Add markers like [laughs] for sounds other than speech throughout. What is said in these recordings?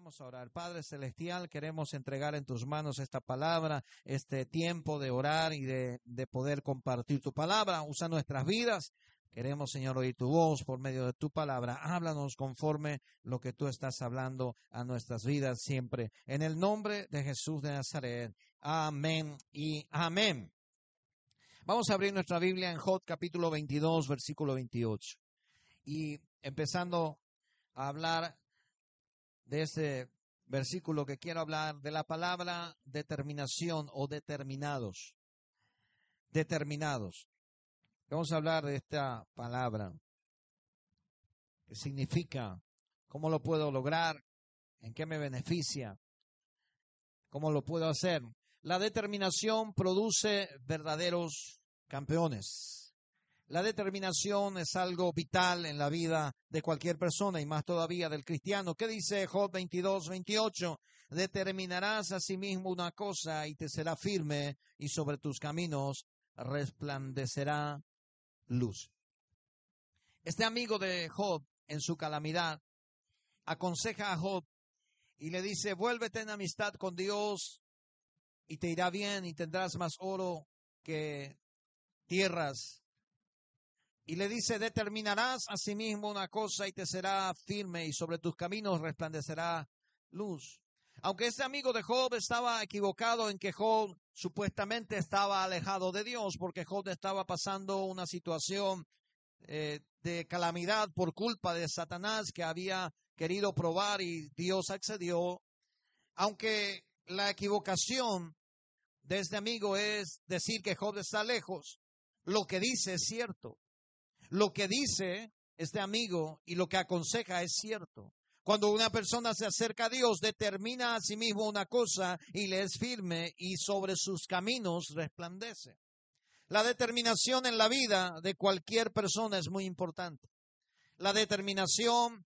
Vamos a orar. Padre Celestial, queremos entregar en tus manos esta palabra, este tiempo de orar y de, de, poder compartir tu palabra. Usa nuestras vidas. Queremos, Señor, oír tu voz por medio de tu palabra. Háblanos conforme lo que tú estás hablando a nuestras vidas siempre. En el nombre de Jesús de Nazaret. Amén y amén. Vamos a abrir nuestra Biblia en Jot capítulo 22, versículo 28. Y empezando a hablar de ese versículo que quiero hablar, de la palabra determinación o determinados. Determinados. Vamos a hablar de esta palabra. ¿Qué significa? ¿Cómo lo puedo lograr? ¿En qué me beneficia? ¿Cómo lo puedo hacer? La determinación produce verdaderos campeones. La determinación es algo vital en la vida de cualquier persona y más todavía del cristiano. ¿Qué dice Job 22, 28? Determinarás a sí mismo una cosa y te será firme y sobre tus caminos resplandecerá luz. Este amigo de Job en su calamidad aconseja a Job y le dice, vuélvete en amistad con Dios y te irá bien y tendrás más oro que tierras y le dice, determinarás a sí mismo una cosa y te será firme y sobre tus caminos resplandecerá luz. Aunque este amigo de Job estaba equivocado en que Job supuestamente estaba alejado de Dios, porque Job estaba pasando una situación eh, de calamidad por culpa de Satanás que había querido probar y Dios accedió. Aunque la equivocación de este amigo es decir que Job está lejos, lo que dice es cierto. Lo que dice este amigo y lo que aconseja es cierto. Cuando una persona se acerca a Dios, determina a sí mismo una cosa y le es firme y sobre sus caminos resplandece. La determinación en la vida de cualquier persona es muy importante. La determinación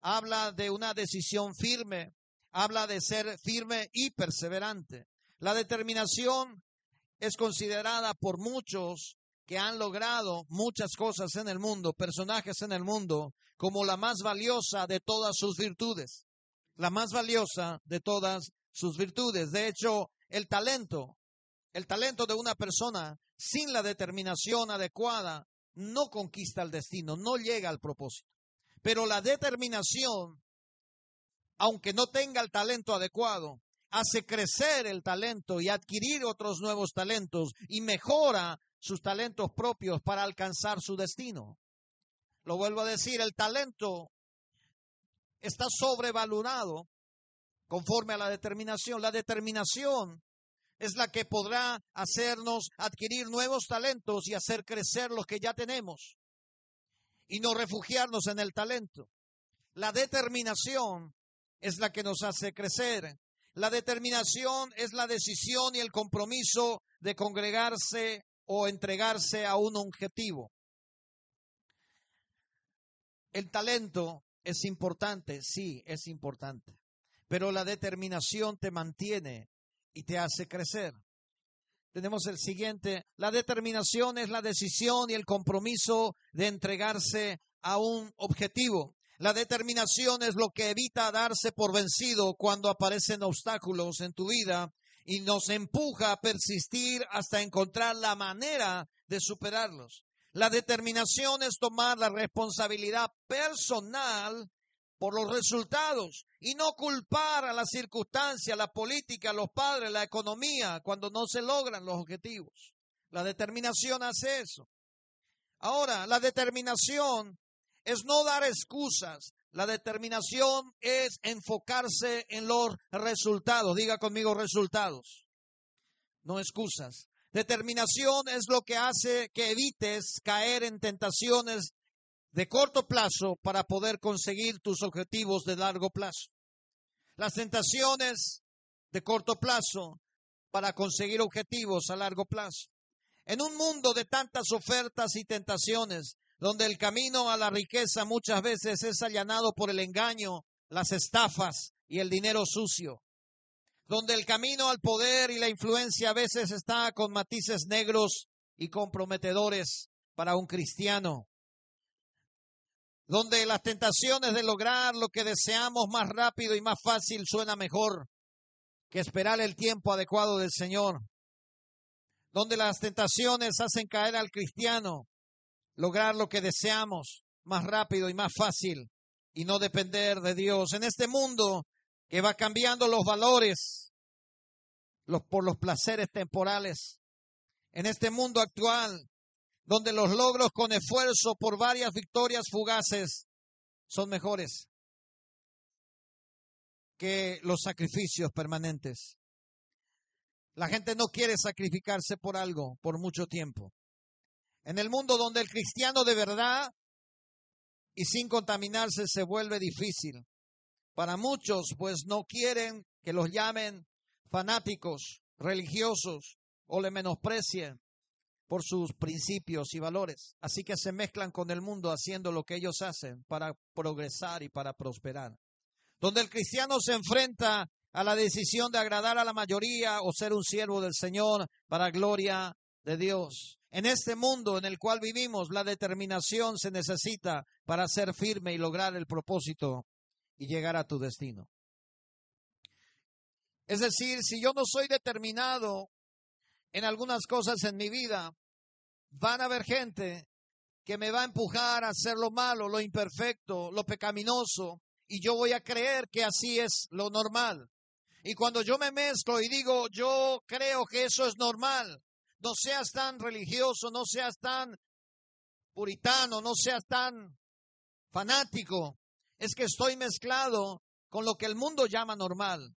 habla de una decisión firme, habla de ser firme y perseverante. La determinación es considerada por muchos que han logrado muchas cosas en el mundo, personajes en el mundo, como la más valiosa de todas sus virtudes. La más valiosa de todas sus virtudes. De hecho, el talento, el talento de una persona sin la determinación adecuada no conquista el destino, no llega al propósito. Pero la determinación, aunque no tenga el talento adecuado, hace crecer el talento y adquirir otros nuevos talentos y mejora sus talentos propios para alcanzar su destino. Lo vuelvo a decir, el talento está sobrevalorado conforme a la determinación. La determinación es la que podrá hacernos adquirir nuevos talentos y hacer crecer los que ya tenemos y no refugiarnos en el talento. La determinación es la que nos hace crecer. La determinación es la decisión y el compromiso de congregarse o entregarse a un objetivo. El talento es importante, sí, es importante, pero la determinación te mantiene y te hace crecer. Tenemos el siguiente, la determinación es la decisión y el compromiso de entregarse a un objetivo. La determinación es lo que evita darse por vencido cuando aparecen obstáculos en tu vida y nos empuja a persistir hasta encontrar la manera de superarlos. La determinación es tomar la responsabilidad personal por los resultados y no culpar a la circunstancia, la política, los padres, la economía cuando no se logran los objetivos. La determinación hace eso. Ahora, la determinación es no dar excusas, la determinación es enfocarse en los resultados. Diga conmigo resultados, no excusas. Determinación es lo que hace que evites caer en tentaciones de corto plazo para poder conseguir tus objetivos de largo plazo. Las tentaciones de corto plazo para conseguir objetivos a largo plazo. En un mundo de tantas ofertas y tentaciones, donde el camino a la riqueza muchas veces es allanado por el engaño, las estafas y el dinero sucio, donde el camino al poder y la influencia a veces está con matices negros y comprometedores para un cristiano. donde las tentaciones de lograr lo que deseamos más rápido y más fácil suena mejor que esperar el tiempo adecuado del Señor, donde las tentaciones hacen caer al cristiano lograr lo que deseamos más rápido y más fácil y no depender de Dios. En este mundo que va cambiando los valores los, por los placeres temporales, en este mundo actual donde los logros con esfuerzo por varias victorias fugaces son mejores que los sacrificios permanentes. La gente no quiere sacrificarse por algo por mucho tiempo. En el mundo donde el cristiano de verdad y sin contaminarse se vuelve difícil. Para muchos, pues no quieren que los llamen fanáticos, religiosos o le menosprecien por sus principios y valores. Así que se mezclan con el mundo haciendo lo que ellos hacen para progresar y para prosperar. Donde el cristiano se enfrenta a la decisión de agradar a la mayoría o ser un siervo del Señor para gloria de Dios. En este mundo en el cual vivimos, la determinación se necesita para ser firme y lograr el propósito y llegar a tu destino. Es decir, si yo no soy determinado en algunas cosas en mi vida, van a haber gente que me va a empujar a hacer lo malo, lo imperfecto, lo pecaminoso, y yo voy a creer que así es lo normal. Y cuando yo me mezclo y digo, yo creo que eso es normal, no seas tan religioso, no seas tan puritano, no seas tan fanático, es que estoy mezclado con lo que el mundo llama normal.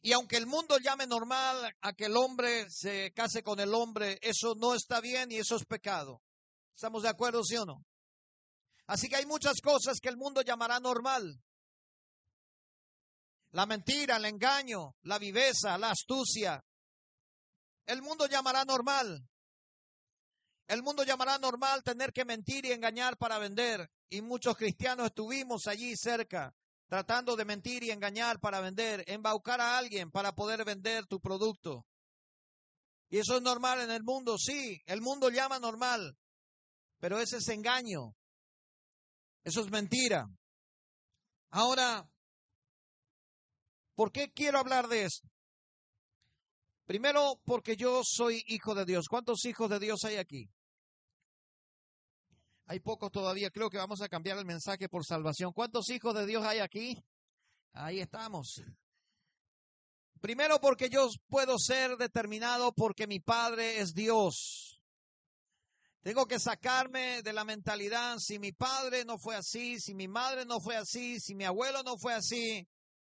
Y aunque el mundo llame normal a que el hombre se case con el hombre, eso no está bien y eso es pecado. ¿Estamos de acuerdo, sí o no? Así que hay muchas cosas que el mundo llamará normal. La mentira, el engaño, la viveza, la astucia. El mundo llamará normal. El mundo llamará normal tener que mentir y engañar para vender. Y muchos cristianos estuvimos allí cerca tratando de mentir y engañar para vender, embaucar a alguien para poder vender tu producto. Y eso es normal en el mundo, sí, el mundo llama normal, pero ese es engaño, eso es mentira. Ahora, ¿por qué quiero hablar de esto? Primero, porque yo soy hijo de Dios. ¿Cuántos hijos de Dios hay aquí? Hay pocos todavía. Creo que vamos a cambiar el mensaje por salvación. ¿Cuántos hijos de Dios hay aquí? Ahí estamos. Primero porque yo puedo ser determinado porque mi Padre es Dios. Tengo que sacarme de la mentalidad, si mi padre no fue así, si mi madre no fue así, si mi abuelo no fue así,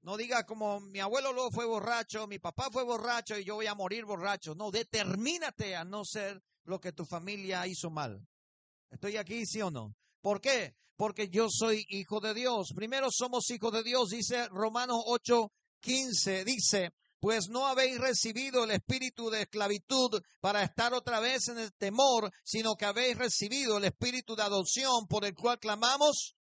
no diga como mi abuelo luego fue borracho, mi papá fue borracho y yo voy a morir borracho. No, determínate a no ser lo que tu familia hizo mal. ¿Estoy aquí, sí o no? ¿Por qué? Porque yo soy hijo de Dios. Primero somos hijos de Dios, dice Romanos 8, 15, dice, pues no habéis recibido el espíritu de esclavitud para estar otra vez en el temor, sino que habéis recibido el espíritu de adopción por el cual clamamos,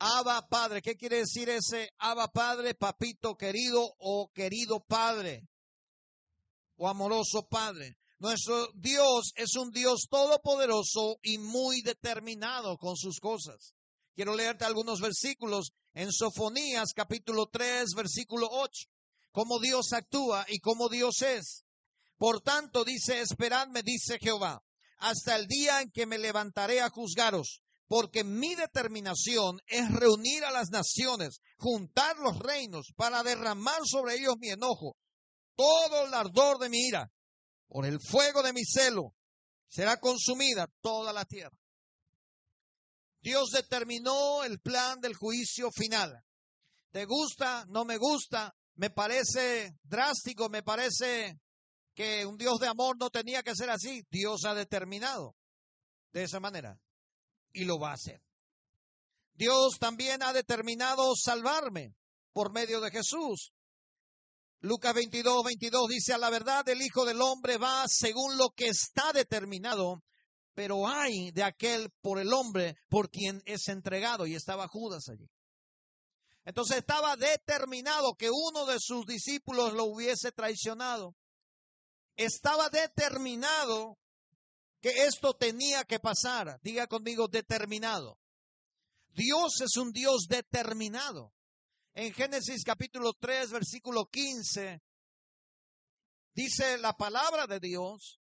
Abba Padre. ¿Qué quiere decir ese Abba Padre, papito querido o querido Padre? O amoroso Padre. Nuestro Dios es un Dios todopoderoso y muy determinado con sus cosas. Quiero leerte algunos versículos en Sofonías capítulo 3 versículo 8. Cómo Dios actúa y cómo Dios es. Por tanto, dice, esperadme, dice Jehová, hasta el día en que me levantaré a juzgaros, porque mi determinación es reunir a las naciones, juntar los reinos, para derramar sobre ellos mi enojo, todo el ardor de mi ira por el fuego de mi celo será consumida toda la tierra. Dios determinó el plan del juicio final. ¿Te gusta? ¿No me gusta? Me parece drástico, me parece que un Dios de amor no tenía que ser así. Dios ha determinado de esa manera y lo va a hacer. Dios también ha determinado salvarme por medio de Jesús. Lucas 22, 22 dice, a la verdad el Hijo del Hombre va según lo que está determinado, pero hay de aquel por el hombre por quien es entregado. Y estaba Judas allí. Entonces estaba determinado que uno de sus discípulos lo hubiese traicionado. Estaba determinado que esto tenía que pasar. Diga conmigo, determinado. Dios es un Dios determinado. En Génesis capítulo 3, versículo 15, dice la palabra de Dios,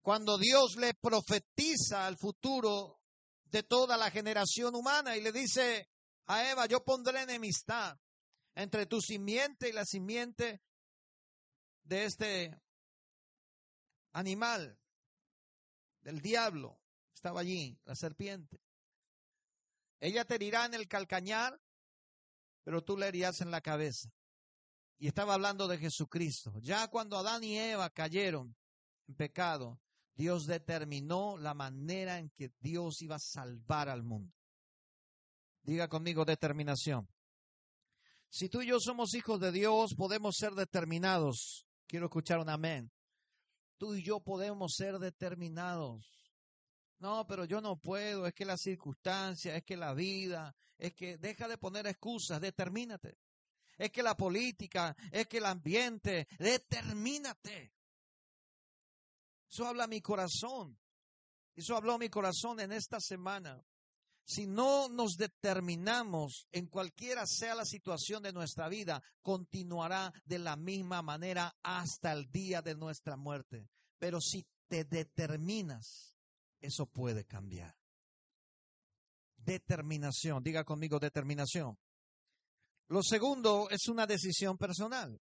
cuando Dios le profetiza al futuro de toda la generación humana y le dice a Eva, yo pondré enemistad entre tu simiente y la simiente de este animal, del diablo. Estaba allí, la serpiente. Ella te herirá en el calcañar, pero tú le herirás en la cabeza. Y estaba hablando de Jesucristo. Ya cuando Adán y Eva cayeron en pecado, Dios determinó la manera en que Dios iba a salvar al mundo. Diga conmigo determinación. Si tú y yo somos hijos de Dios, podemos ser determinados. Quiero escuchar un amén. Tú y yo podemos ser determinados. No, pero yo no puedo, es que la circunstancia, es que la vida, es que deja de poner excusas, determínate. Es que la política, es que el ambiente, determínate. Eso habla mi corazón. Eso habló mi corazón en esta semana. Si no nos determinamos en cualquiera sea la situación de nuestra vida, continuará de la misma manera hasta el día de nuestra muerte. Pero si te determinas, eso puede cambiar. Determinación, diga conmigo determinación. Lo segundo es una decisión personal.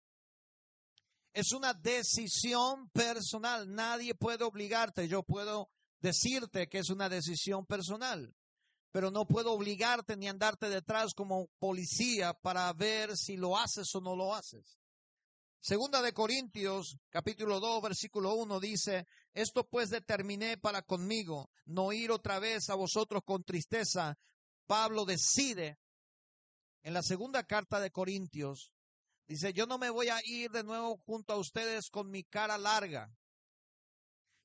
Es una decisión personal. Nadie puede obligarte. Yo puedo decirte que es una decisión personal pero no puedo obligarte ni andarte detrás como policía para ver si lo haces o no lo haces. Segunda de Corintios, capítulo 2, versículo 1 dice, esto pues determiné para conmigo, no ir otra vez a vosotros con tristeza. Pablo decide en la segunda carta de Corintios, dice, yo no me voy a ir de nuevo junto a ustedes con mi cara larga.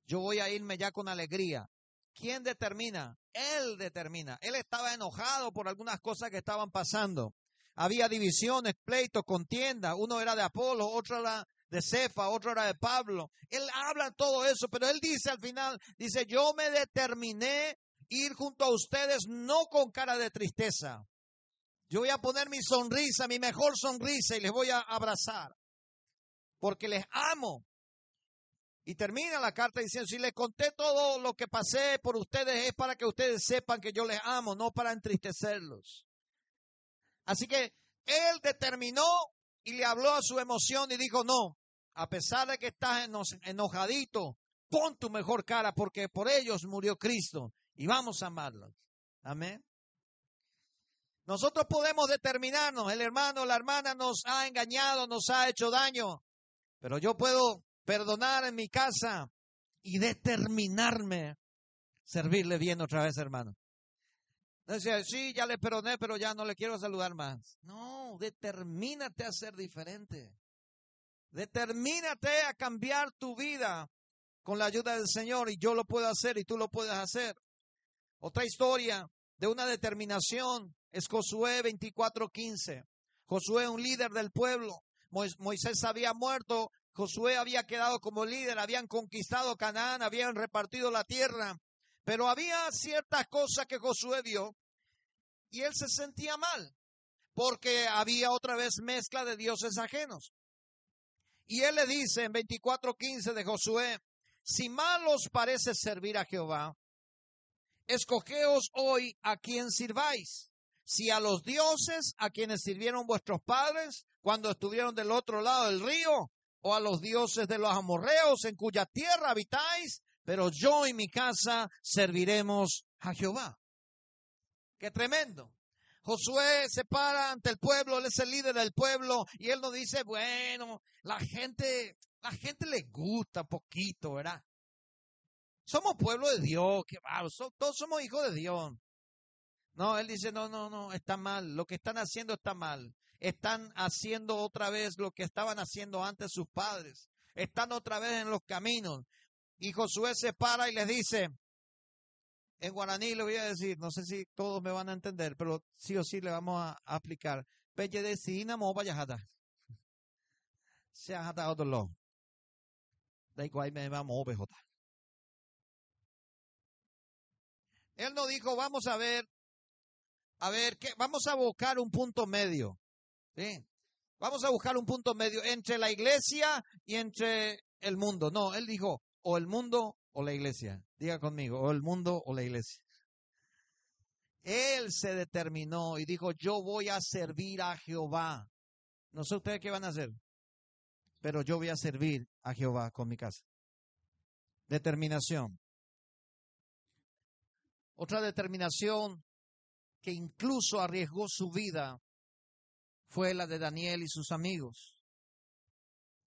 Yo voy a irme ya con alegría. ¿Quién determina? Él determina. Él estaba enojado por algunas cosas que estaban pasando. Había divisiones, pleitos, contienda. Uno era de Apolo, otro era de Cefa, otro era de Pablo. Él habla todo eso, pero él dice al final, dice, yo me determiné ir junto a ustedes no con cara de tristeza. Yo voy a poner mi sonrisa, mi mejor sonrisa y les voy a abrazar. Porque les amo. Y termina la carta diciendo, si les conté todo lo que pasé por ustedes es para que ustedes sepan que yo les amo, no para entristecerlos. Así que él determinó y le habló a su emoción y dijo, no, a pesar de que estás enojadito, pon tu mejor cara porque por ellos murió Cristo y vamos a amarlos. Amén. Nosotros podemos determinarnos, el hermano, la hermana nos ha engañado, nos ha hecho daño, pero yo puedo perdonar en mi casa y determinarme servirle bien otra vez, hermano. No decía, sí, ya le perdoné, pero ya no le quiero saludar más. No, determínate a ser diferente. Determínate a cambiar tu vida con la ayuda del Señor y yo lo puedo hacer y tú lo puedes hacer. Otra historia de una determinación es Josué 24:15. Josué, un líder del pueblo. Moisés había muerto Josué había quedado como líder, habían conquistado Canaán, habían repartido la tierra, pero había ciertas cosas que Josué vio y él se sentía mal, porque había otra vez mezcla de dioses ajenos. Y él le dice en 24:15 de Josué, si mal os parece servir a Jehová, escogeos hoy a quien sirváis, si a los dioses a quienes sirvieron vuestros padres cuando estuvieron del otro lado del río, o a los dioses de los amorreos en cuya tierra habitáis, pero yo y mi casa serviremos a Jehová. Qué tremendo. Josué se para ante el pueblo, él es el líder del pueblo y él nos dice, bueno, la gente, la gente le gusta poquito, ¿verdad? Somos pueblo de Dios, que todos somos hijos de Dios. No, él dice, no, no, no, está mal, lo que están haciendo está mal están haciendo otra vez lo que estaban haciendo antes sus padres. Están otra vez en los caminos. Y Josué se para y les dice, en guaraní le voy a decir, no sé si todos me van a entender, pero sí o sí le vamos a, aplicar. Pelle de sinamo vaya [laughs] Se ha otro lado. Da igual me vamos Él no dijo, vamos a ver a ver, vamos a buscar un punto medio. Vamos a buscar un punto medio entre la iglesia y entre el mundo. No, él dijo, o el mundo o la iglesia. Diga conmigo, o el mundo o la iglesia. Él se determinó y dijo, yo voy a servir a Jehová. No sé ustedes qué van a hacer, pero yo voy a servir a Jehová con mi casa. Determinación. Otra determinación que incluso arriesgó su vida fue la de Daniel y sus amigos.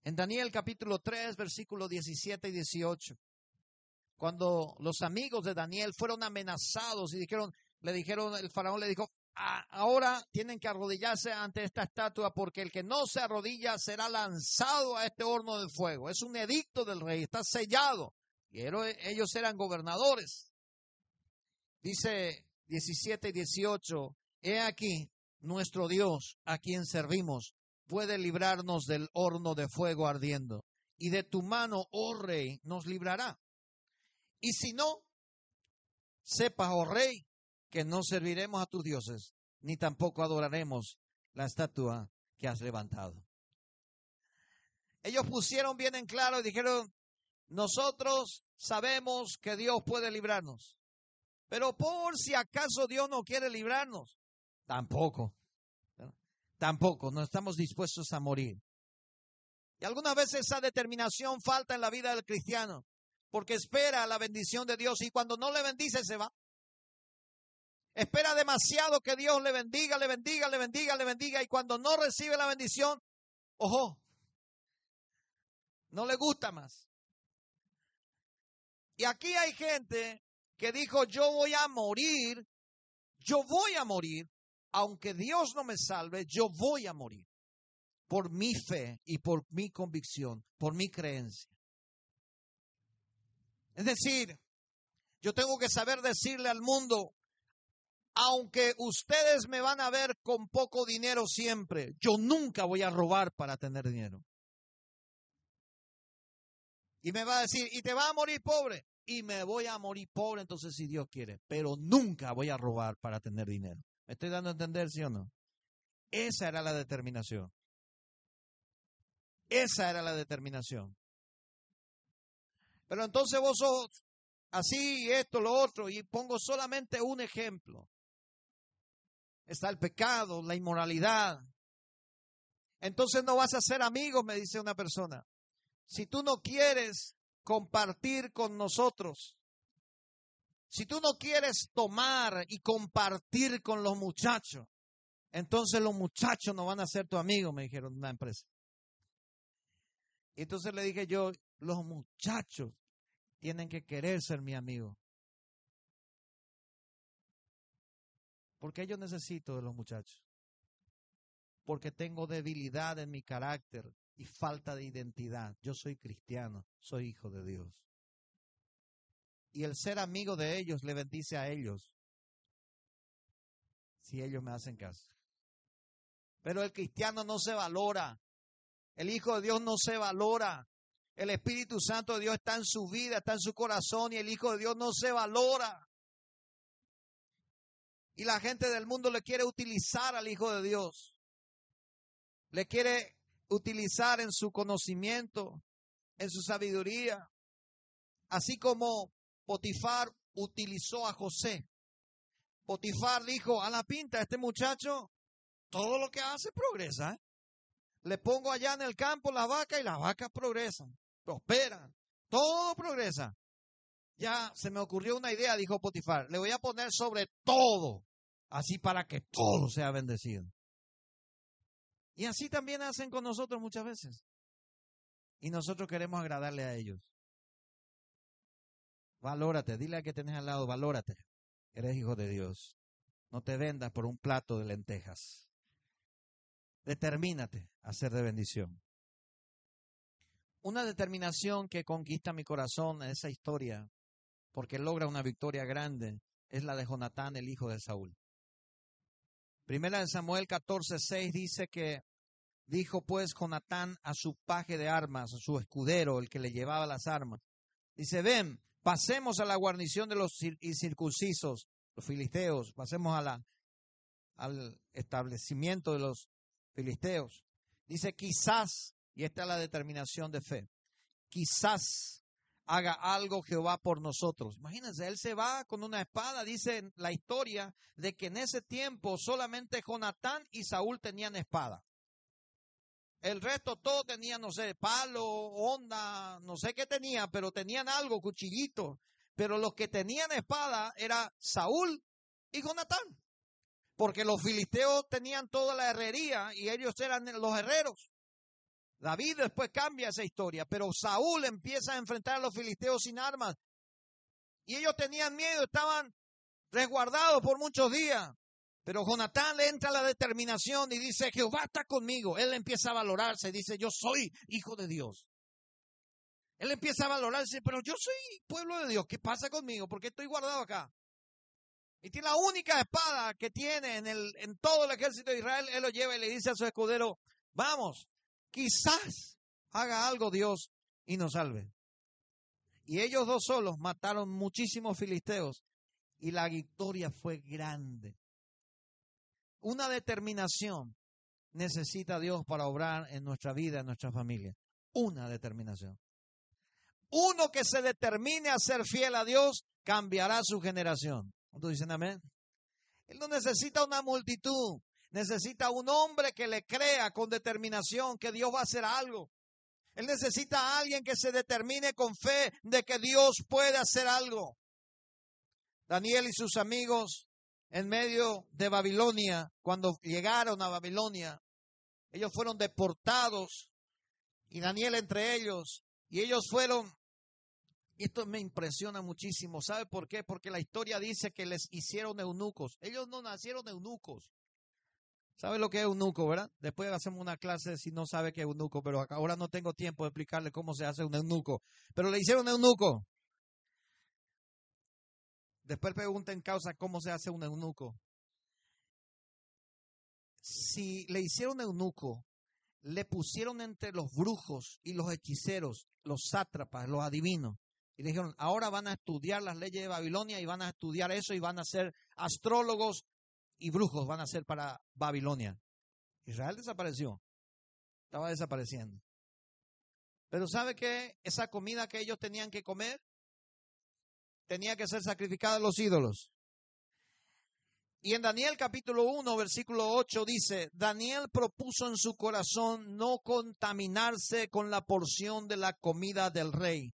En Daniel capítulo 3, versículos 17 y 18, cuando los amigos de Daniel fueron amenazados y dijeron, le dijeron, el faraón le dijo, ahora tienen que arrodillarse ante esta estatua porque el que no se arrodilla será lanzado a este horno de fuego. Es un edicto del rey, está sellado. Y ellos eran gobernadores. Dice 17 y 18, he aquí, nuestro Dios, a quien servimos, puede librarnos del horno de fuego ardiendo. Y de tu mano, oh rey, nos librará. Y si no, sepa, oh rey, que no serviremos a tus dioses, ni tampoco adoraremos la estatua que has levantado. Ellos pusieron bien en claro y dijeron, nosotros sabemos que Dios puede librarnos, pero por si acaso Dios no quiere librarnos, tampoco, tampoco, no estamos dispuestos a morir. Y algunas veces esa determinación falta en la vida del cristiano, porque espera la bendición de Dios y cuando no le bendice se va. Espera demasiado que Dios le bendiga, le bendiga, le bendiga, le bendiga. Y cuando no recibe la bendición, ojo, no le gusta más. Y aquí hay gente que dijo, yo voy a morir, yo voy a morir, aunque Dios no me salve, yo voy a morir. Por mi fe y por mi convicción, por mi creencia. Es decir, yo tengo que saber decirle al mundo, aunque ustedes me van a ver con poco dinero siempre, yo nunca voy a robar para tener dinero. Y me va a decir, y te va a morir pobre. Y me voy a morir pobre entonces si Dios quiere. Pero nunca voy a robar para tener dinero. ¿Me estoy dando a entender, sí o no? Esa era la determinación. Esa era la determinación. Pero entonces vos así, esto, lo otro, y pongo solamente un ejemplo está el pecado, la inmoralidad. Entonces no vas a ser amigos, me dice una persona. Si tú no quieres compartir con nosotros, si tú no quieres tomar y compartir con los muchachos, entonces los muchachos no van a ser tu amigo, me dijeron una empresa. Y entonces le dije yo, los muchachos tienen que querer ser mi amigo. Porque yo necesito de los muchachos. Porque tengo debilidad en mi carácter y falta de identidad. Yo soy cristiano, soy hijo de Dios. Y el ser amigo de ellos le bendice a ellos si ellos me hacen caso. Pero el cristiano no se valora. El Hijo de Dios no se valora. El Espíritu Santo de Dios está en su vida, está en su corazón y el Hijo de Dios no se valora. Y la gente del mundo le quiere utilizar al Hijo de Dios. Le quiere utilizar en su conocimiento, en su sabiduría. Así como Potifar utilizó a José. Potifar dijo, a la pinta, este muchacho, todo lo que hace progresa. ¿eh? Le pongo allá en el campo la vaca y las vacas progresan, prosperan, todo progresa. Ya se me ocurrió una idea, dijo Potifar, le voy a poner sobre todo así para que todo sea bendecido. Y así también hacen con nosotros muchas veces. Y nosotros queremos agradarle a ellos. Valórate, dile a que tenés al lado, valórate. Eres hijo de Dios. No te vendas por un plato de lentejas. Determínate a ser de bendición. Una determinación que conquista mi corazón en esa historia, porque logra una victoria grande, es la de Jonatán, el hijo de Saúl. Primera de Samuel 14:6 dice que dijo pues Jonatán a su paje de armas, a su escudero, el que le llevaba las armas. Dice, ven, pasemos a la guarnición de los circuncisos, los filisteos, pasemos a la, al establecimiento de los filisteos. Dice, quizás, y esta es la determinación de fe, quizás haga algo Jehová por nosotros. Imagínense, él se va con una espada, dice la historia de que en ese tiempo solamente Jonatán y Saúl tenían espada. El resto todos tenían, no sé, palo, onda, no sé qué tenía, pero tenían algo, cuchillito. Pero los que tenían espada era Saúl y Jonatán. Porque los filisteos tenían toda la herrería y ellos eran los herreros. David después cambia esa historia, pero Saúl empieza a enfrentar a los filisteos sin armas. Y ellos tenían miedo, estaban resguardados por muchos días. Pero Jonatán le entra la determinación y dice, Jehová está conmigo. Él empieza a valorarse, dice, yo soy hijo de Dios. Él empieza a valorarse, pero yo soy pueblo de Dios. ¿Qué pasa conmigo? ¿Por qué estoy guardado acá? Y tiene la única espada que tiene en, el, en todo el ejército de Israel. Él lo lleva y le dice a su escudero, vamos, quizás haga algo Dios y nos salve. Y ellos dos solos mataron muchísimos filisteos y la victoria fue grande. Una determinación necesita Dios para obrar en nuestra vida, en nuestra familia. Una determinación. Uno que se determine a ser fiel a Dios cambiará su generación. ¿Cuántos dicen amén? Él no necesita una multitud, necesita un hombre que le crea con determinación que Dios va a hacer algo. Él necesita a alguien que se determine con fe de que Dios puede hacer algo. Daniel y sus amigos en medio de Babilonia, cuando llegaron a Babilonia, ellos fueron deportados y Daniel entre ellos, y ellos fueron esto me impresiona muchísimo. ¿Sabe por qué? Porque la historia dice que les hicieron eunucos. Ellos no nacieron eunucos. ¿Sabe lo que es eunuco, verdad? Después hacemos una clase si no sabe qué es eunuco, pero ahora no tengo tiempo de explicarle cómo se hace un eunuco. Pero le hicieron eunuco. Después pregunten causa cómo se hace un eunuco. Si le hicieron eunuco, le pusieron entre los brujos y los hechiceros, los sátrapas, los adivinos. Y le dijeron, ahora van a estudiar las leyes de Babilonia y van a estudiar eso y van a ser astrólogos y brujos, van a ser para Babilonia. Israel desapareció. Estaba desapareciendo. Pero ¿sabe qué? Esa comida que ellos tenían que comer tenía que ser sacrificada a los ídolos. Y en Daniel capítulo 1, versículo 8 dice, Daniel propuso en su corazón no contaminarse con la porción de la comida del rey,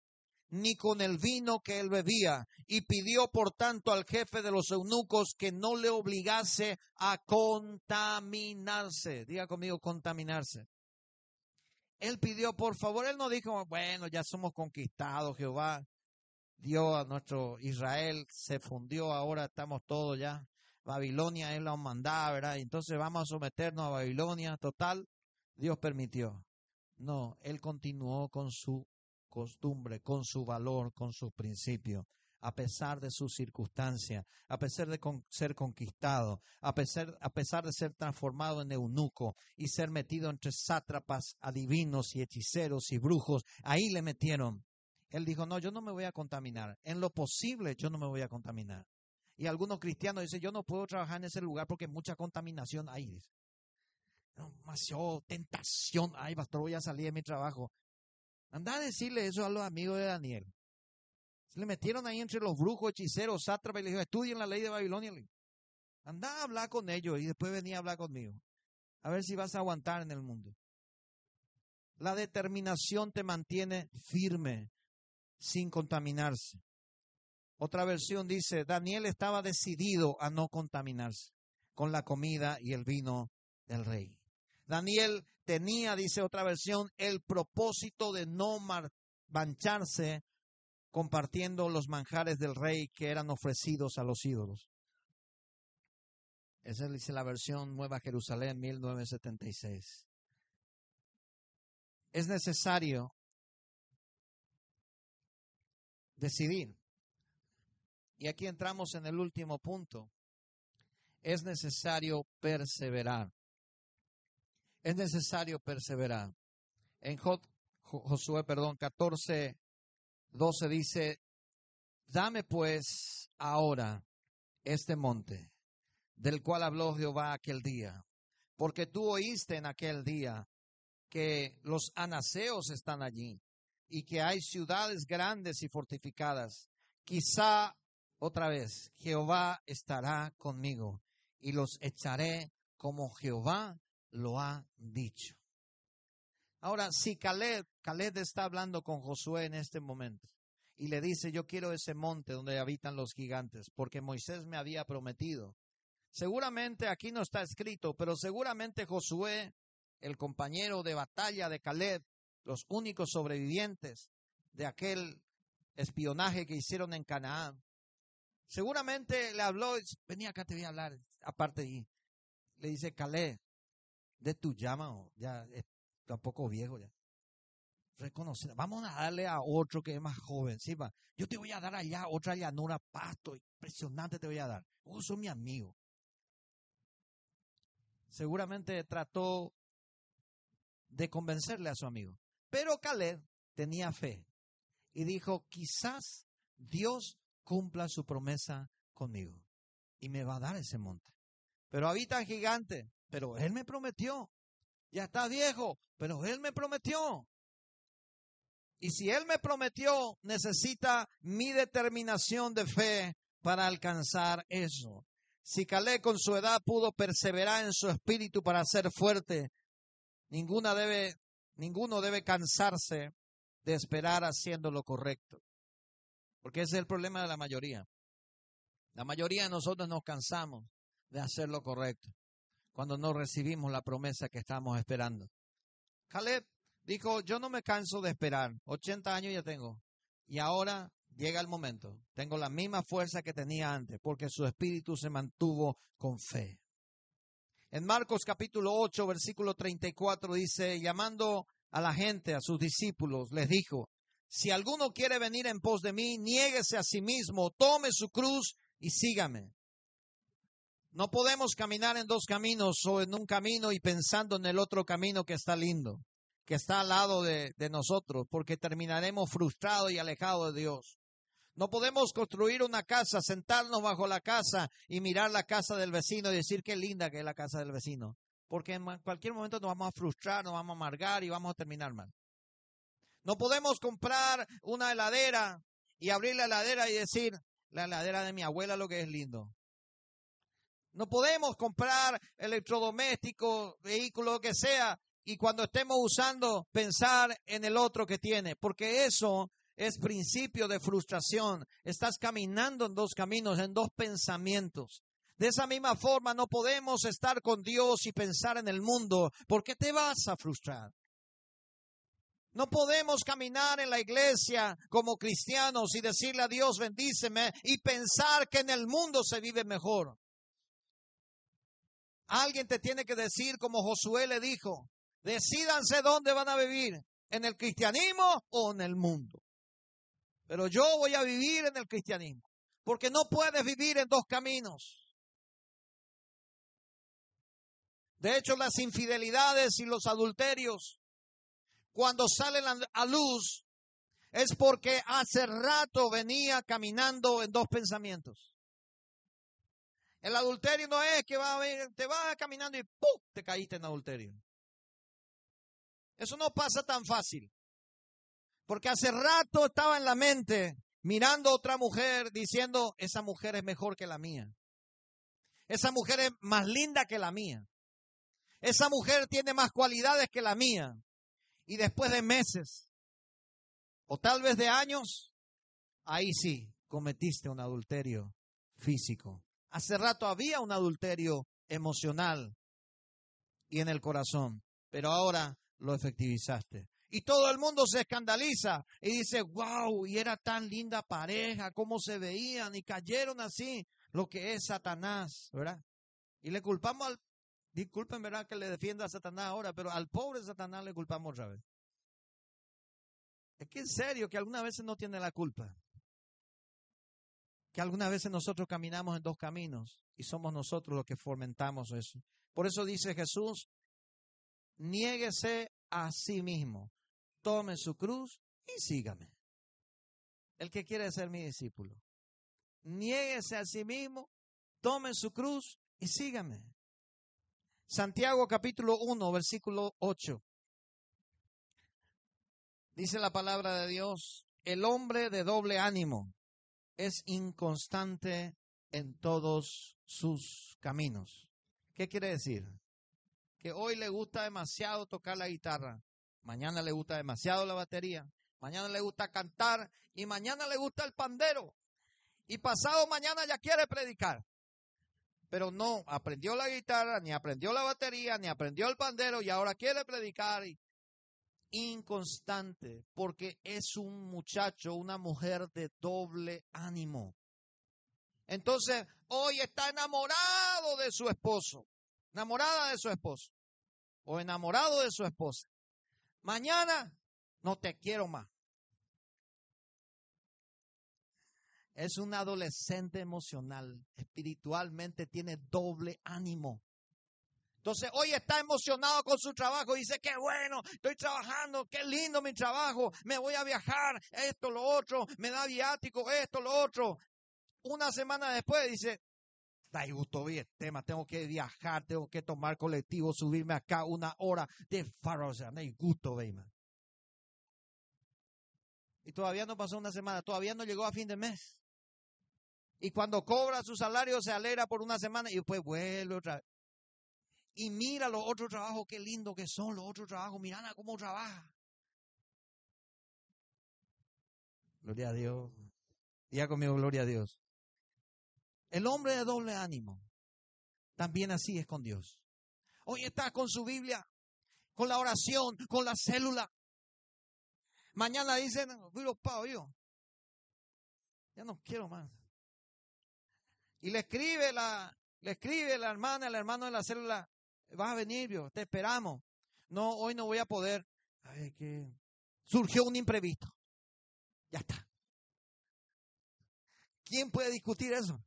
ni con el vino que él bebía, y pidió por tanto al jefe de los eunucos que no le obligase a contaminarse. Diga conmigo, contaminarse. Él pidió, por favor, él no dijo, bueno, ya somos conquistados, Jehová dio a nuestro Israel, se fundió, ahora estamos todos ya. Babilonia él lo mandaba, ¿verdad? Entonces vamos a someternos a Babilonia, total, Dios permitió. No, él continuó con su costumbre, con su valor, con sus principios, a pesar de sus circunstancias, a pesar de ser conquistado, a pesar, a pesar de ser transformado en eunuco y ser metido entre sátrapas, adivinos y hechiceros y brujos, ahí le metieron. Él dijo, no, yo no me voy a contaminar. En lo posible yo no me voy a contaminar. Y algunos cristianos dicen, yo no puedo trabajar en ese lugar porque mucha contaminación hay. Demasiado tentación. Ay, pastor, voy a salir de mi trabajo. Anda a decirle eso a los amigos de Daniel. Se le metieron ahí entre los brujos, hechiceros, sátrapas y le dijo, estudien la ley de Babilonia. Anda a hablar con ellos y después venía a hablar conmigo. A ver si vas a aguantar en el mundo. La determinación te mantiene firme, sin contaminarse. Otra versión dice, Daniel estaba decidido a no contaminarse con la comida y el vino del rey. Daniel tenía, dice otra versión, el propósito de no mancharse compartiendo los manjares del rey que eran ofrecidos a los ídolos. Esa dice la versión Nueva Jerusalén 1976. Es necesario decidir. Y aquí entramos en el último punto. Es necesario perseverar es necesario perseverar. En Josué, perdón, 14, 12 dice, dame pues ahora este monte, del cual habló Jehová aquel día. Porque tú oíste en aquel día que los anaseos están allí y que hay ciudades grandes y fortificadas. Quizá otra vez Jehová estará conmigo y los echaré como Jehová lo ha dicho. Ahora, si Caleb, Caleb está hablando con Josué en este momento y le dice, yo quiero ese monte donde habitan los gigantes, porque Moisés me había prometido. Seguramente aquí no está escrito, pero seguramente Josué, el compañero de batalla de Caleb, los únicos sobrevivientes de aquel espionaje que hicieron en Canaán, seguramente le habló, venía acá, te voy a hablar, aparte y le dice, Caleb, de tu llama, ya está un poco viejo ya. Reconocer, vamos a darle a otro que es más joven, ¿sí? Yo te voy a dar allá otra llanura, pasto, impresionante te voy a dar. Vos sos mi amigo. Seguramente trató de convencerle a su amigo. Pero Caleb tenía fe y dijo, quizás Dios cumpla su promesa conmigo y me va a dar ese monte. Pero habita gigante, pero él me prometió. Ya está viejo, pero él me prometió. Y si él me prometió, necesita mi determinación de fe para alcanzar eso. Si Caleb con su edad pudo perseverar en su espíritu para ser fuerte, ninguna debe, ninguno debe cansarse de esperar haciendo lo correcto. Porque ese es el problema de la mayoría. La mayoría de nosotros nos cansamos de hacer lo correcto cuando no recibimos la promesa que estamos esperando. Caleb dijo, yo no me canso de esperar, 80 años ya tengo, y ahora llega el momento, tengo la misma fuerza que tenía antes, porque su espíritu se mantuvo con fe. En Marcos capítulo 8, versículo 34 dice, llamando a la gente, a sus discípulos, les dijo, si alguno quiere venir en pos de mí, niéguese a sí mismo, tome su cruz y sígame. No podemos caminar en dos caminos o en un camino y pensando en el otro camino que está lindo, que está al lado de, nosotros, porque terminaremos frustrados y alejados de Dios. No podemos construir una casa, sentarnos bajo la casa y mirar la casa del vecino y decir qué linda que es la casa del vecino, porque en cualquier momento nos vamos a frustrar, nos vamos a amargar y vamos a terminar mal. No podemos comprar una heladera y abrir la heladera y decir, la heladera de mi abuela lo que es lindo. No podemos comprar electrodomésticos, vehículos, lo que sea, y cuando estemos usando pensar en el otro que tiene, porque eso es principio de frustración. Estás caminando en dos caminos, en dos pensamientos. De esa misma forma no podemos estar con Dios y pensar en el mundo, porque te vas a frustrar. No podemos caminar en la iglesia como cristianos y decirle a Dios bendíceme y pensar que en el mundo se vive mejor. Alguien te tiene que decir, como Josué le dijo, decídanse dónde van a vivir, en el cristianismo o en el mundo. Pero yo voy a vivir en el cristianismo, porque no puedes vivir en dos caminos. De hecho, las infidelidades y los adulterios, cuando salen a luz, es porque hace rato venía caminando en dos pensamientos. El adulterio no es que va a ver, te vas caminando y ¡pum! te caíste en adulterio. Eso no pasa tan fácil. Porque hace rato estaba en la mente mirando a otra mujer diciendo, esa mujer es mejor que la mía. Esa mujer es más linda que la mía. Esa mujer tiene más cualidades que la mía. Y después de meses, o tal vez de años, ahí sí cometiste un adulterio físico. Hace rato había un adulterio emocional y en el corazón, pero ahora lo efectivizaste. Y todo el mundo se escandaliza y dice, wow, y era tan linda pareja, cómo se veían y cayeron así, lo que es Satanás, ¿verdad? Y le culpamos al, disculpen, ¿verdad? Que le defienda a Satanás ahora, pero al pobre Satanás le culpamos otra vez. Es que en serio, que algunas veces no tiene la culpa que algunas veces nosotros caminamos en dos caminos y somos nosotros los que fomentamos eso. Por eso dice Jesús, niéguese a sí mismo, tome su cruz y sígame. El que quiere ser mi discípulo. Niéguese a sí mismo, tome su cruz y sígame. Santiago capítulo 1, versículo 8. Dice la palabra de Dios, el hombre de doble ánimo es inconstante en todos sus caminos. ¿Qué quiere decir? Que hoy le gusta demasiado tocar la guitarra, mañana le gusta demasiado la batería, mañana le gusta cantar y mañana le gusta el pandero. Y pasado mañana ya quiere predicar. Pero no aprendió la guitarra, ni aprendió la batería, ni aprendió el pandero y ahora quiere predicar. Inconstante porque es un muchacho, una mujer de doble ánimo. Entonces, hoy está enamorado de su esposo, enamorada de su esposo o enamorado de su esposa. Mañana no te quiero más. Es un adolescente emocional, espiritualmente tiene doble ánimo. Entonces hoy está emocionado con su trabajo, dice, qué bueno, estoy trabajando, qué lindo mi trabajo, me voy a viajar, esto, lo otro, me da viático, esto, lo otro. Una semana después dice, da gusto el tema, tengo que viajar, tengo que tomar colectivo, subirme acá una hora de sea, hay gusto, Y todavía no pasó una semana, todavía no llegó a fin de mes. Y cuando cobra su salario se alegra por una semana y después vuelve otra vez. Y mira los otros trabajos, qué lindo que son los otros trabajos. Mira cómo trabaja. Gloria a Dios. Diga conmigo, gloria a Dios. El hombre de doble ánimo, también así es con Dios. Hoy está con su Biblia, con la oración, con la célula. Mañana dicen, yo. Ya no quiero más. Y le escribe la, le escribe la hermana, el hermano de la célula, vas a venir, te esperamos. No, hoy no voy a poder. Ay, que surgió un imprevisto. Ya está. ¿Quién puede discutir eso?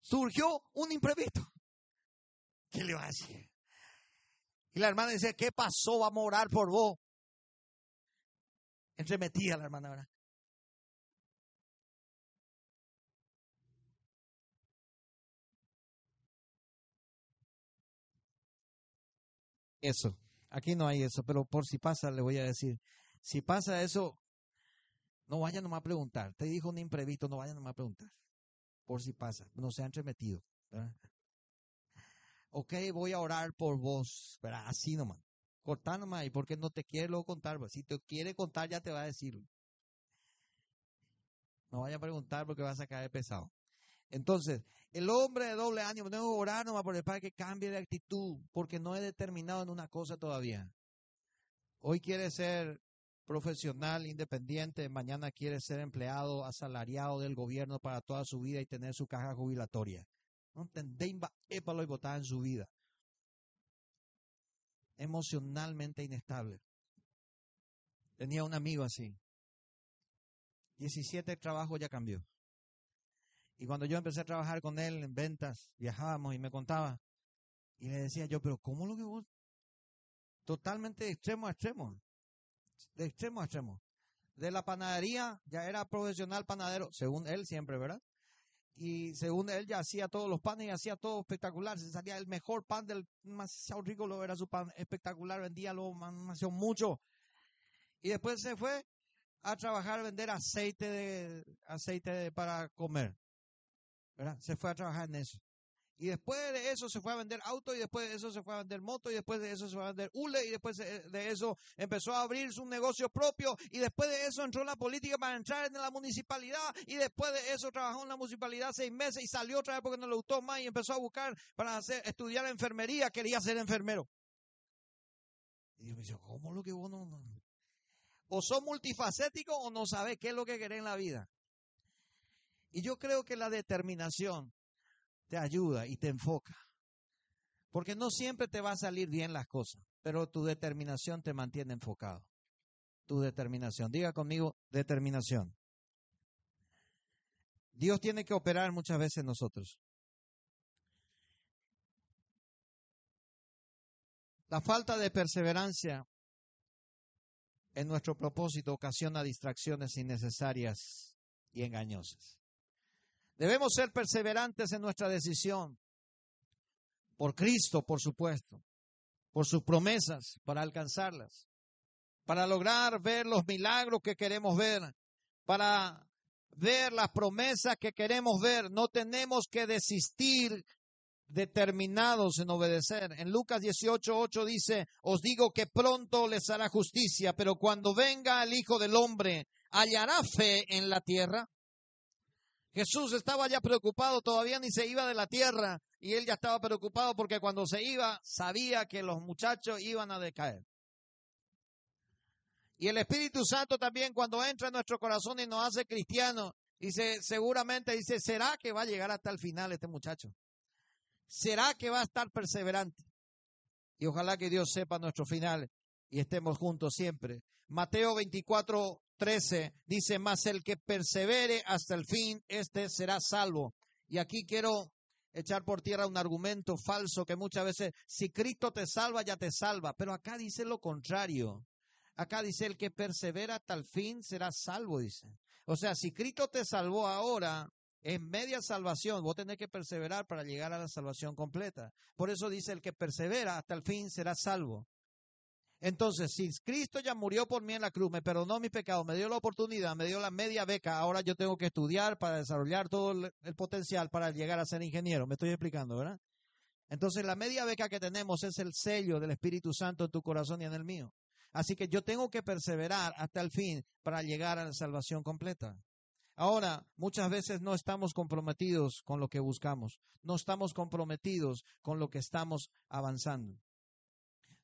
Surgió un imprevisto. ¿Qué le va a decir? Y la hermana dice, ¿qué pasó? Vamos a orar por vos. Entremetía la hermana, ¿verdad? Eso. Aquí no hay eso, pero por si pasa, le voy a decir, si pasa eso, no vayan nomás a preguntar. Te dijo un imprevisto, no vayan nomás a preguntar. Por si pasa, no se han entremetido. Ok, voy a orar por vos, ¿verdad? Así nomás. Cortá nomás, y porque no te quiere luego contar, pues, si te quiere contar ya te va a decir. No vaya a preguntar porque vas a caer pesado. Entonces, el hombre de doble ánimo, tengo que orar nomás por el Padre que cambie de actitud, porque no he determinado en una cosa todavía. Hoy quiere ser profesional, independiente, mañana quiere ser empleado, asalariado del gobierno para toda su vida y tener su caja jubilatoria. No y votar en su vida. Emocionalmente inestable. Tenía un amigo así. 17 trabajos ya cambió. Y cuando yo empecé a trabajar con él en ventas, viajábamos y me contaba. Y le decía yo, pero ¿cómo lo que vos? Totalmente de extremo a extremo. De extremo a extremo. De la panadería, ya era profesional panadero, según él siempre, ¿verdad? Y según él ya hacía todos los panes y hacía todo espectacular. Se salía el mejor pan del más rico, lo era su pan espectacular, vendía lo más mucho. Y después se fue a trabajar, vender aceite de, aceite para comer. Se fue a trabajar en eso. Y después de eso se fue a vender auto y después de eso se fue a vender moto y después de eso se fue a vender hule y después de eso empezó a abrir su negocio propio y después de eso entró en la política para entrar en la municipalidad y después de eso trabajó en la municipalidad seis meses y salió otra vez porque no le gustó más y empezó a buscar para hacer, estudiar enfermería, quería ser enfermero. Y yo me dice, ¿cómo lo que vos no? O sos multifacético o no sabes qué es lo que querés en la vida. Y yo creo que la determinación te ayuda y te enfoca. Porque no siempre te va a salir bien las cosas, pero tu determinación te mantiene enfocado. Tu determinación. Diga conmigo, determinación. Dios tiene que operar muchas veces en nosotros. La falta de perseverancia en nuestro propósito ocasiona distracciones innecesarias y engañosas. Debemos ser perseverantes en nuestra decisión. por Cristo, por supuesto, por sus promesas para alcanzarlas, para lograr ver los milagros que queremos ver, para ver las promesas que queremos ver. No tenemos que desistir determinados en obedecer. En Lucas 18:8 dice, os digo que pronto les hará justicia, pero cuando venga el Hijo del Hombre, ¿hallará fe en la tierra? Jesús estaba ya preocupado, todavía ni se iba de la tierra, y él ya estaba preocupado porque cuando se iba sabía que los muchachos iban a decaer. Y el Espíritu Santo también cuando entra en nuestro corazón y nos hace cristianos, dice, seguramente dice, ¿será que va a llegar hasta el final este muchacho? ¿Será que va a estar perseverante? Y ojalá que Dios sepa nuestro final y estemos juntos siempre. Mateo 24, 13 dice, más el que persevere hasta el fin, este será salvo. Y aquí quiero echar por tierra un argumento falso que muchas veces, si Cristo te salva, ya te salva. Pero acá dice lo contrario. Acá dice, el que persevera hasta el fin será salvo, dice. O sea, si Cristo te salvó ahora, en media salvación, vos tenés que perseverar para llegar a la salvación completa. Por eso dice, el que persevera hasta el fin será salvo. Entonces, si Cristo ya murió por mí en la cruz, me perdonó mi pecado, me dio la oportunidad, me dio la media beca, ahora yo tengo que estudiar para desarrollar todo el potencial para llegar a ser ingeniero. Me estoy explicando, ¿verdad? Entonces, la media beca que tenemos es el sello del Espíritu Santo en tu corazón y en el mío. Así que yo tengo que perseverar hasta el fin para llegar a la salvación completa. Ahora, muchas veces no estamos comprometidos con lo que buscamos, no estamos comprometidos con lo que estamos avanzando.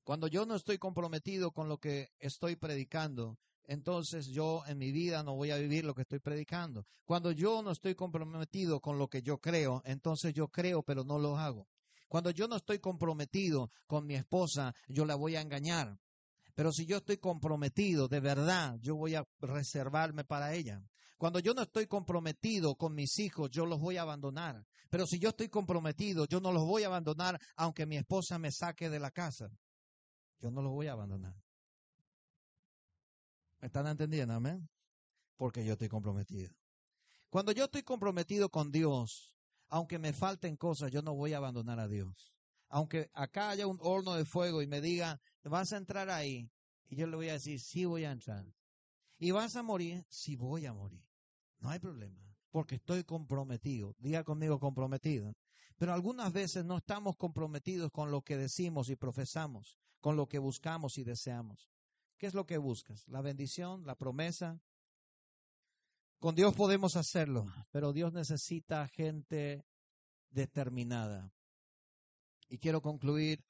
Cuando yo no estoy comprometido con lo que estoy predicando, entonces yo en mi vida no voy a vivir lo que estoy predicando. Cuando yo no estoy comprometido con lo que yo creo, entonces yo creo pero no lo hago. Cuando yo no estoy comprometido con mi esposa, yo la voy a engañar. Pero si yo estoy comprometido de verdad, yo voy a reservarme para ella. Cuando yo no estoy comprometido con mis hijos, yo los voy a abandonar. Pero si yo estoy comprometido, yo no los voy a abandonar aunque mi esposa me saque de la casa. Yo no los voy a abandonar. ¿Me están entendiendo? Amén. Porque yo estoy comprometido. Cuando yo estoy comprometido con Dios, aunque me falten cosas, yo no voy a abandonar a Dios. Aunque acá haya un horno de fuego y me diga, vas a entrar ahí. Y yo le voy a decir, sí voy a entrar. Y vas a morir, sí voy a morir. No hay problema, porque estoy comprometido. Diga conmigo comprometido. Pero algunas veces no estamos comprometidos con lo que decimos y profesamos, con lo que buscamos y deseamos. ¿Qué es lo que buscas? ¿La bendición? ¿La promesa? Con Dios podemos hacerlo, pero Dios necesita gente determinada. Y quiero concluir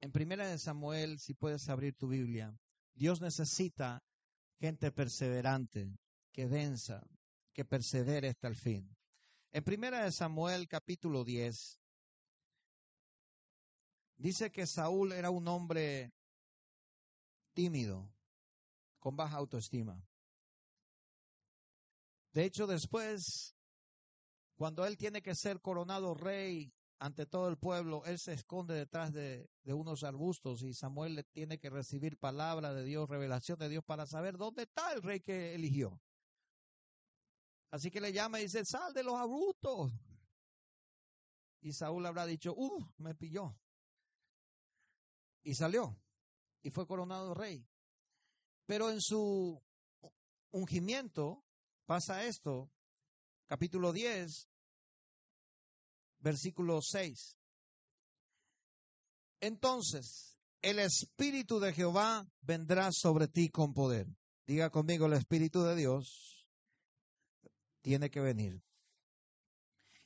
en Primera de Samuel, si puedes abrir tu Biblia, Dios necesita gente perseverante, que venza, que persevere hasta el fin. En Primera de Samuel, capítulo 10, dice que Saúl era un hombre tímido, con baja autoestima. De hecho, después, cuando él tiene que ser coronado rey ante todo el pueblo, él se esconde detrás de, unos arbustos y Samuel le tiene que recibir palabra de Dios, revelación de Dios para saber dónde está el rey que eligió. Así que le llama y dice, sal de los arbustos. Y Saúl habrá dicho, uh, me pilló. Y salió y fue coronado rey. Pero en su ungimiento pasa esto, capítulo 10, versículo 6. Entonces, el Espíritu de Jehová vendrá sobre ti con poder. Diga conmigo, el Espíritu de Dios tiene que venir.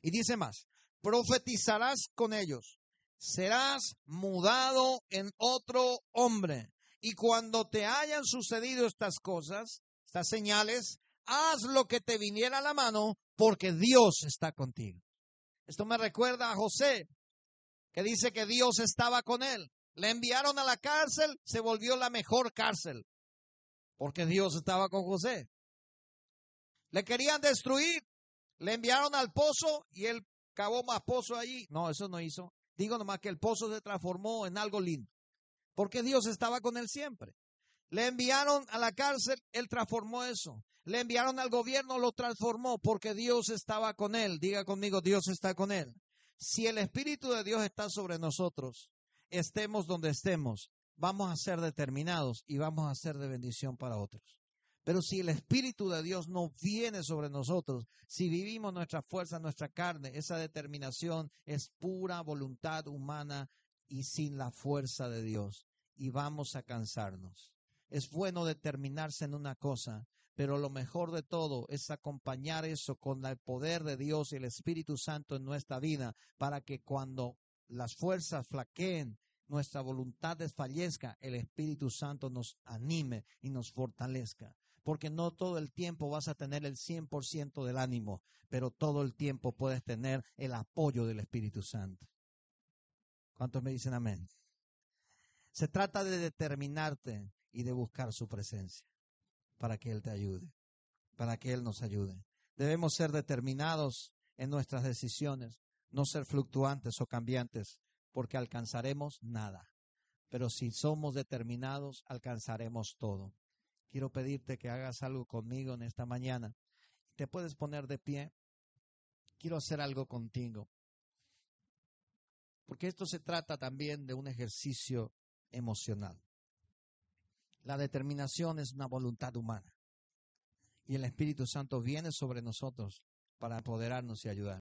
Y dice más, profetizarás con ellos, serás mudado en otro hombre. Y cuando te hayan sucedido estas cosas, estas señales, haz lo que te viniera a la mano, porque Dios está contigo. Esto me recuerda a José, que dice que Dios estaba con él. Le enviaron a la cárcel, se volvió la mejor cárcel, porque Dios estaba con José. Le querían destruir, le enviaron al pozo y él cavó más pozo allí. No, eso no hizo. Digo nomás que el pozo se transformó en algo lindo, porque Dios estaba con él siempre. Le enviaron a la cárcel, él transformó eso. Le enviaron al gobierno, lo transformó porque Dios estaba con él. Diga conmigo, Dios está con él. Si el Espíritu de Dios está sobre nosotros, estemos donde estemos, vamos a ser determinados y vamos a ser de bendición para otros. Pero si el Espíritu de Dios no viene sobre nosotros, si vivimos nuestra fuerza, nuestra carne, esa determinación es pura voluntad humana y sin la fuerza de Dios. Y vamos a cansarnos. Es bueno determinarse en una cosa, pero lo mejor de todo es acompañar eso con el poder de Dios y el Espíritu Santo en nuestra vida para que cuando las fuerzas flaqueen, nuestra voluntad desfallezca, el Espíritu Santo nos anime y nos fortalezca porque no todo el tiempo vas a tener el 100% del ánimo, pero todo el tiempo puedes tener el apoyo del Espíritu Santo. ¿Cuántos me dicen amén? Se trata de determinarte y de buscar su presencia para que Él te ayude, para que Él nos ayude. Debemos ser determinados en nuestras decisiones, no ser fluctuantes o cambiantes, porque alcanzaremos nada. Pero si somos determinados, alcanzaremos todo quiero pedirte que hagas algo conmigo en esta mañana. Te puedes poner de pie. Quiero hacer algo contigo. Porque esto se trata también de un ejercicio emocional. La determinación es una voluntad humana. Y el Espíritu Santo viene sobre nosotros para apoderarnos y ayudar.